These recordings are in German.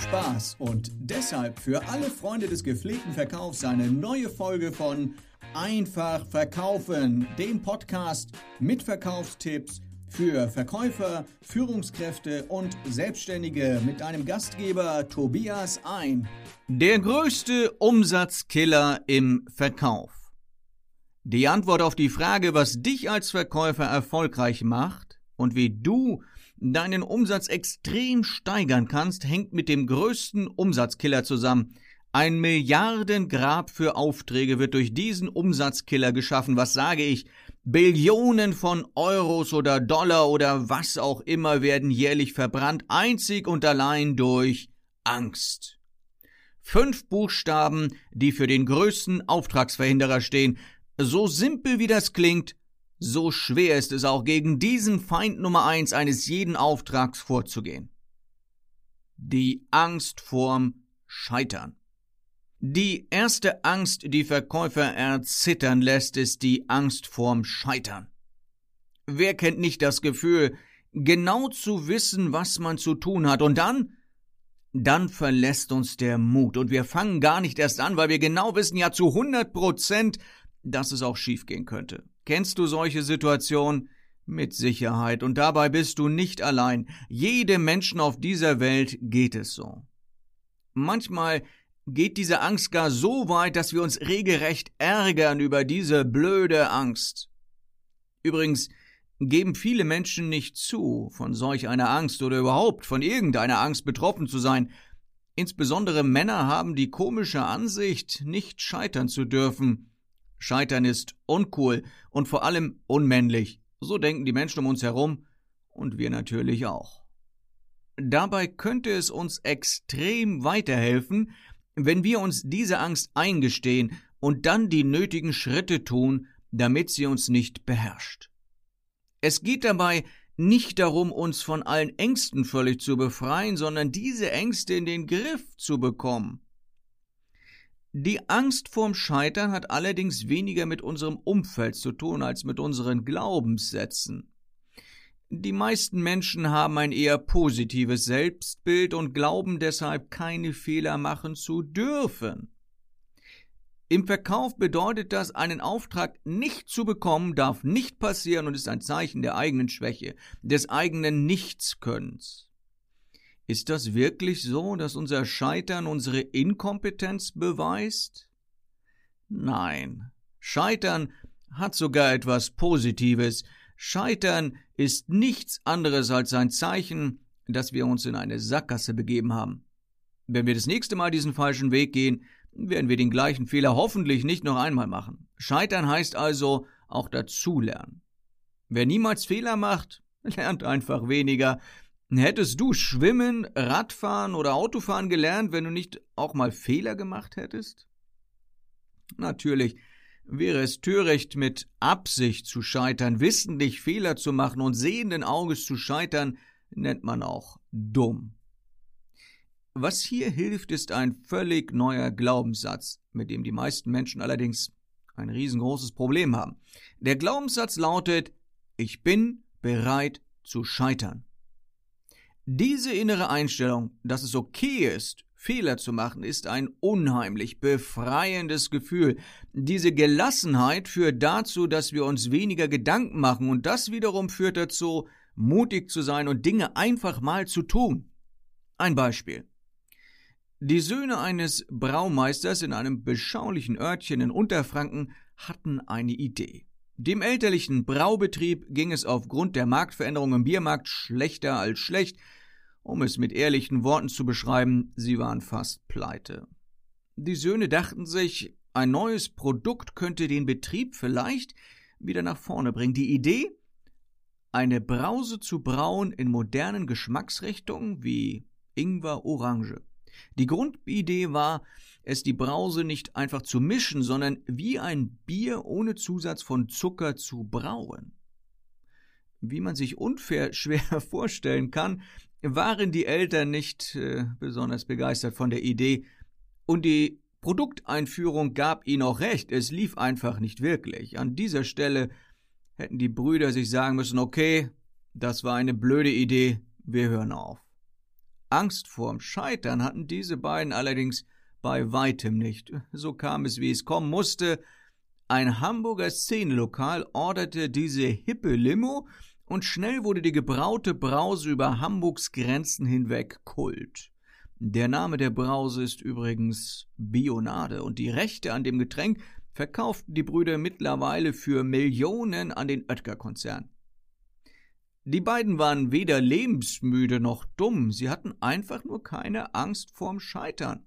Spaß und deshalb für alle Freunde des gepflegten Verkaufs eine neue Folge von Einfach verkaufen, dem Podcast mit Verkaufstipps für Verkäufer, Führungskräfte und Selbstständige mit einem Gastgeber Tobias Ein. Der größte Umsatzkiller im Verkauf. Die Antwort auf die Frage, was dich als Verkäufer erfolgreich macht und wie du deinen Umsatz extrem steigern kannst, hängt mit dem größten Umsatzkiller zusammen. Ein Milliardengrab für Aufträge wird durch diesen Umsatzkiller geschaffen. Was sage ich? Billionen von Euros oder Dollar oder was auch immer werden jährlich verbrannt, einzig und allein durch Angst. Fünf Buchstaben, die für den größten Auftragsverhinderer stehen. So simpel wie das klingt, so schwer ist es auch, gegen diesen Feind Nummer eins eines jeden Auftrags vorzugehen. Die Angst vorm Scheitern. Die erste Angst, die Verkäufer erzittern lässt, ist die Angst vorm Scheitern. Wer kennt nicht das Gefühl, genau zu wissen, was man zu tun hat, und dann dann verlässt uns der Mut und wir fangen gar nicht erst an, weil wir genau wissen, ja zu 100 Prozent, dass es auch schiefgehen könnte. Kennst du solche Situationen? Mit Sicherheit. Und dabei bist du nicht allein. Jedem Menschen auf dieser Welt geht es so. Manchmal geht diese Angst gar so weit, dass wir uns regelrecht ärgern über diese blöde Angst. Übrigens geben viele Menschen nicht zu, von solch einer Angst oder überhaupt von irgendeiner Angst betroffen zu sein. Insbesondere Männer haben die komische Ansicht, nicht scheitern zu dürfen. Scheitern ist uncool und vor allem unmännlich. So denken die Menschen um uns herum und wir natürlich auch. Dabei könnte es uns extrem weiterhelfen, wenn wir uns diese Angst eingestehen und dann die nötigen Schritte tun, damit sie uns nicht beherrscht. Es geht dabei nicht darum, uns von allen Ängsten völlig zu befreien, sondern diese Ängste in den Griff zu bekommen. Die Angst vorm Scheitern hat allerdings weniger mit unserem Umfeld zu tun als mit unseren Glaubenssätzen. Die meisten Menschen haben ein eher positives Selbstbild und glauben deshalb keine Fehler machen zu dürfen. Im Verkauf bedeutet das, einen Auftrag nicht zu bekommen, darf nicht passieren und ist ein Zeichen der eigenen Schwäche, des eigenen Nichtskönnens. Ist das wirklich so, dass unser Scheitern unsere Inkompetenz beweist? Nein. Scheitern hat sogar etwas Positives. Scheitern ist nichts anderes als ein Zeichen, dass wir uns in eine Sackgasse begeben haben. Wenn wir das nächste Mal diesen falschen Weg gehen, werden wir den gleichen Fehler hoffentlich nicht noch einmal machen. Scheitern heißt also auch dazulernen. Wer niemals Fehler macht, lernt einfach weniger, Hättest du Schwimmen, Radfahren oder Autofahren gelernt, wenn du nicht auch mal Fehler gemacht hättest? Natürlich wäre es töricht, mit Absicht zu scheitern, wissentlich Fehler zu machen und sehenden Auges zu scheitern, nennt man auch dumm. Was hier hilft, ist ein völlig neuer Glaubenssatz, mit dem die meisten Menschen allerdings ein riesengroßes Problem haben. Der Glaubenssatz lautet, ich bin bereit zu scheitern. Diese innere Einstellung, dass es okay ist, Fehler zu machen, ist ein unheimlich befreiendes Gefühl. Diese Gelassenheit führt dazu, dass wir uns weniger Gedanken machen und das wiederum führt dazu, mutig zu sein und Dinge einfach mal zu tun. Ein Beispiel. Die Söhne eines Braumeisters in einem beschaulichen Örtchen in Unterfranken hatten eine Idee. Dem elterlichen Braubetrieb ging es aufgrund der Marktveränderung im Biermarkt schlechter als schlecht, um es mit ehrlichen Worten zu beschreiben, sie waren fast pleite. Die Söhne dachten sich, ein neues Produkt könnte den Betrieb vielleicht wieder nach vorne bringen. Die Idee, eine Brause zu brauen in modernen Geschmacksrichtungen wie Ingwer Orange. Die Grundidee war, es die Brause nicht einfach zu mischen, sondern wie ein Bier ohne Zusatz von Zucker zu brauen. Wie man sich unfair schwer vorstellen kann, waren die Eltern nicht äh, besonders begeistert von der Idee, und die Produkteinführung gab ihnen auch recht, es lief einfach nicht wirklich. An dieser Stelle hätten die Brüder sich sagen müssen, okay, das war eine blöde Idee, wir hören auf. Angst vorm Scheitern hatten diese beiden allerdings bei weitem nicht. So kam es, wie es kommen musste. Ein Hamburger Szenelokal orderte diese hippe Limo und schnell wurde die gebraute Brause über Hamburgs Grenzen hinweg Kult. Der Name der Brause ist übrigens Bionade und die Rechte an dem Getränk verkauften die Brüder mittlerweile für Millionen an den Oetker-Konzern. Die beiden waren weder lebensmüde noch dumm, sie hatten einfach nur keine Angst vorm Scheitern.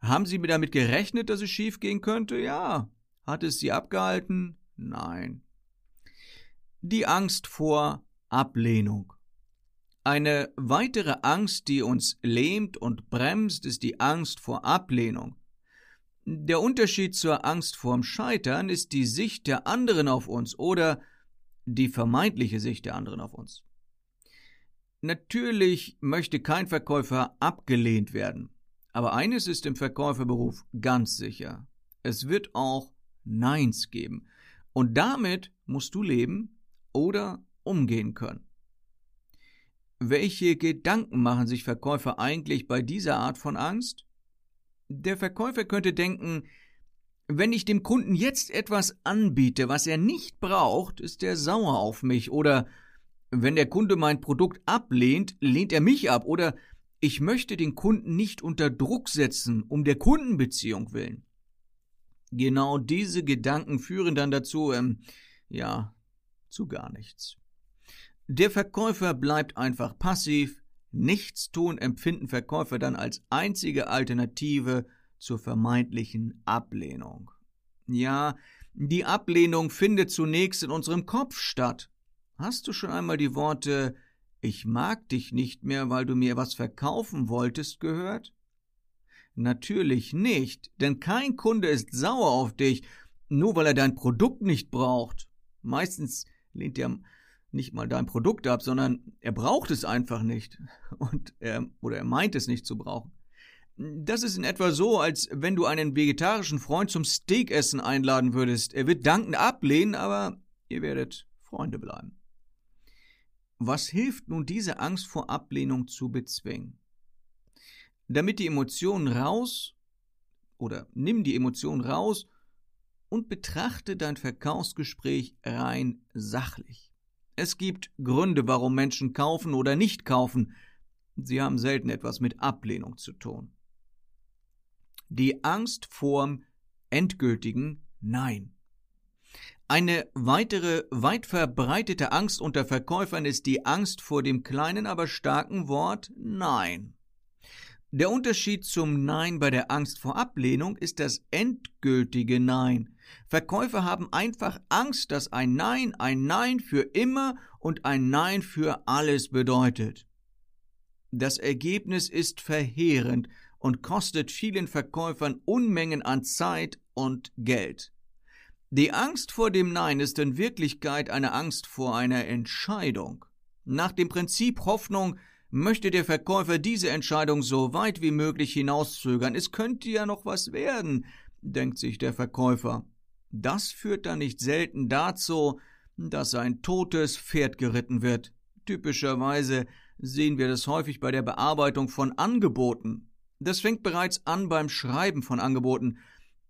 Haben sie damit gerechnet, dass es schiefgehen könnte? Ja. Hat es sie abgehalten? Nein die Angst vor Ablehnung. Eine weitere Angst, die uns lähmt und bremst, ist die Angst vor Ablehnung. Der Unterschied zur Angst vorm Scheitern ist die Sicht der anderen auf uns oder die vermeintliche Sicht der anderen auf uns. Natürlich möchte kein Verkäufer abgelehnt werden, aber eines ist im Verkäuferberuf ganz sicher. Es wird auch Neins geben. Und damit musst du leben oder umgehen können. Welche Gedanken machen sich Verkäufer eigentlich bei dieser Art von Angst? Der Verkäufer könnte denken, wenn ich dem Kunden jetzt etwas anbiete, was er nicht braucht, ist er sauer auf mich oder wenn der Kunde mein Produkt ablehnt, lehnt er mich ab oder ich möchte den Kunden nicht unter Druck setzen, um der Kundenbeziehung willen. Genau diese Gedanken führen dann dazu, ähm, ja, zu gar nichts. Der Verkäufer bleibt einfach passiv, Nichtstun empfinden Verkäufer dann als einzige Alternative zur vermeintlichen Ablehnung. Ja, die Ablehnung findet zunächst in unserem Kopf statt. Hast du schon einmal die Worte Ich mag dich nicht mehr, weil du mir was verkaufen wolltest gehört? Natürlich nicht, denn kein Kunde ist sauer auf dich, nur weil er dein Produkt nicht braucht. Meistens lehnt er nicht mal dein Produkt ab, sondern er braucht es einfach nicht und er oder er meint es nicht zu brauchen. Das ist in etwa so, als wenn du einen vegetarischen Freund zum Steakessen einladen würdest. Er wird dankend ablehnen, aber ihr werdet Freunde bleiben. Was hilft nun diese Angst vor Ablehnung zu bezwingen? Damit die Emotionen raus oder nimm die Emotionen raus und betrachte dein Verkaufsgespräch rein sachlich. Es gibt Gründe, warum Menschen kaufen oder nicht kaufen. Sie haben selten etwas mit Ablehnung zu tun. Die Angst vorm endgültigen Nein. Eine weitere weit verbreitete Angst unter Verkäufern ist die Angst vor dem kleinen, aber starken Wort Nein. Der Unterschied zum Nein bei der Angst vor Ablehnung ist das endgültige Nein. Verkäufer haben einfach Angst, dass ein Nein ein Nein für immer und ein Nein für alles bedeutet. Das Ergebnis ist verheerend und kostet vielen Verkäufern Unmengen an Zeit und Geld. Die Angst vor dem Nein ist in Wirklichkeit eine Angst vor einer Entscheidung. Nach dem Prinzip Hoffnung möchte der Verkäufer diese Entscheidung so weit wie möglich hinauszögern. Es könnte ja noch was werden, denkt sich der Verkäufer. Das führt dann nicht selten dazu, dass ein totes Pferd geritten wird. Typischerweise sehen wir das häufig bei der Bearbeitung von Angeboten. Das fängt bereits an beim Schreiben von Angeboten,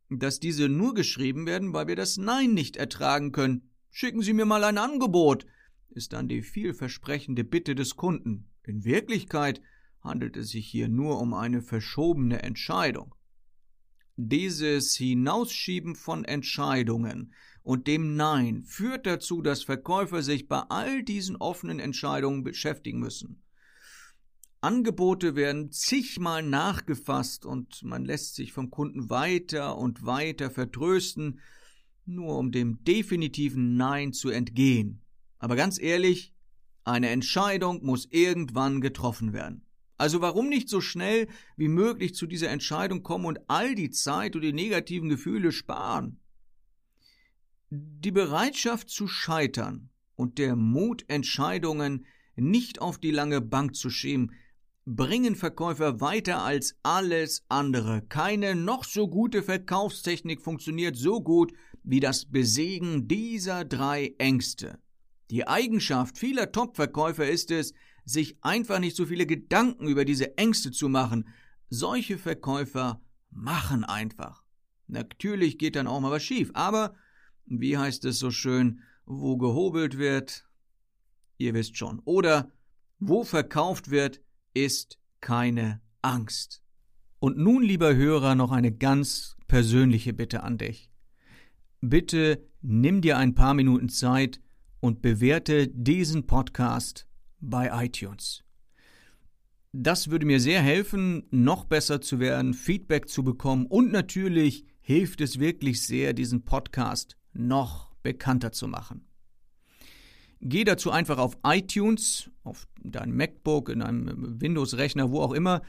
dass diese nur geschrieben werden, weil wir das Nein nicht ertragen können. Schicken Sie mir mal ein Angebot, ist dann die vielversprechende Bitte des Kunden. In Wirklichkeit handelt es sich hier nur um eine verschobene Entscheidung. Dieses Hinausschieben von Entscheidungen und dem Nein führt dazu, dass Verkäufer sich bei all diesen offenen Entscheidungen beschäftigen müssen. Angebote werden zigmal nachgefasst und man lässt sich vom Kunden weiter und weiter vertrösten, nur um dem definitiven Nein zu entgehen. Aber ganz ehrlich, eine Entscheidung muss irgendwann getroffen werden. Also warum nicht so schnell wie möglich zu dieser Entscheidung kommen und all die Zeit und die negativen Gefühle sparen? Die Bereitschaft zu scheitern und der Mut, Entscheidungen nicht auf die lange Bank zu schieben, bringen Verkäufer weiter als alles andere. Keine noch so gute Verkaufstechnik funktioniert so gut wie das Besiegen dieser drei Ängste. Die Eigenschaft vieler Top-Verkäufer ist es, sich einfach nicht so viele Gedanken über diese Ängste zu machen. Solche Verkäufer machen einfach. Natürlich geht dann auch mal was schief, aber wie heißt es so schön, wo gehobelt wird, ihr wisst schon, oder wo verkauft wird, ist keine Angst. Und nun, lieber Hörer, noch eine ganz persönliche Bitte an dich. Bitte nimm dir ein paar Minuten Zeit und bewerte diesen Podcast bei iTunes. Das würde mir sehr helfen, noch besser zu werden, Feedback zu bekommen und natürlich hilft es wirklich sehr, diesen Podcast noch bekannter zu machen. Geh dazu einfach auf iTunes, auf dein MacBook, in einem Windows-Rechner, wo auch immer,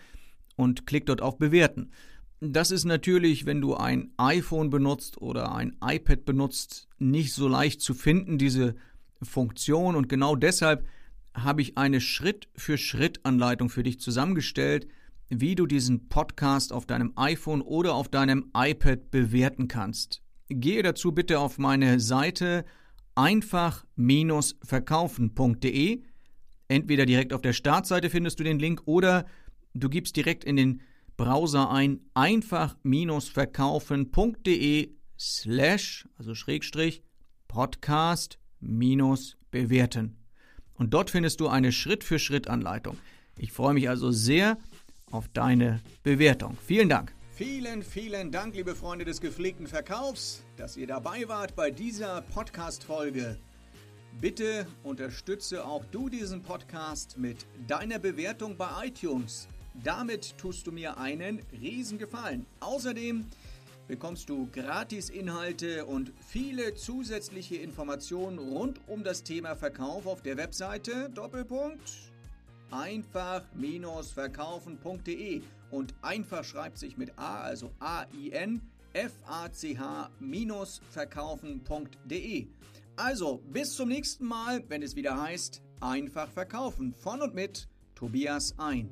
und klick dort auf Bewerten. Das ist natürlich, wenn du ein iPhone benutzt oder ein iPad benutzt, nicht so leicht zu finden, diese Funktion. Und genau deshalb habe ich eine Schritt-für-Schritt-Anleitung für dich zusammengestellt, wie du diesen Podcast auf deinem iPhone oder auf deinem iPad bewerten kannst. Gehe dazu bitte auf meine Seite einfach-verkaufen.de. Entweder direkt auf der Startseite findest du den Link oder du gibst direkt in den Browser ein einfach-verkaufen.de slash, also Schrägstrich, Podcast minus bewerten. Und dort findest du eine Schritt-für-Schritt-Anleitung. Ich freue mich also sehr auf deine Bewertung. Vielen Dank. Vielen, vielen Dank, liebe Freunde des gepflegten Verkaufs, dass ihr dabei wart bei dieser Podcast-Folge. Bitte unterstütze auch du diesen Podcast mit deiner Bewertung bei iTunes. Damit tust du mir einen riesen Gefallen. Außerdem bekommst du Gratis-Inhalte und viele zusätzliche Informationen rund um das Thema Verkauf auf der Webseite Doppelpunkt einfach-verkaufen.de und einfach schreibt sich mit A, also A-I-N, F-A-C-H-verkaufen.de. Also, bis zum nächsten Mal, wenn es wieder heißt, einfach verkaufen. Von und mit Tobias ein.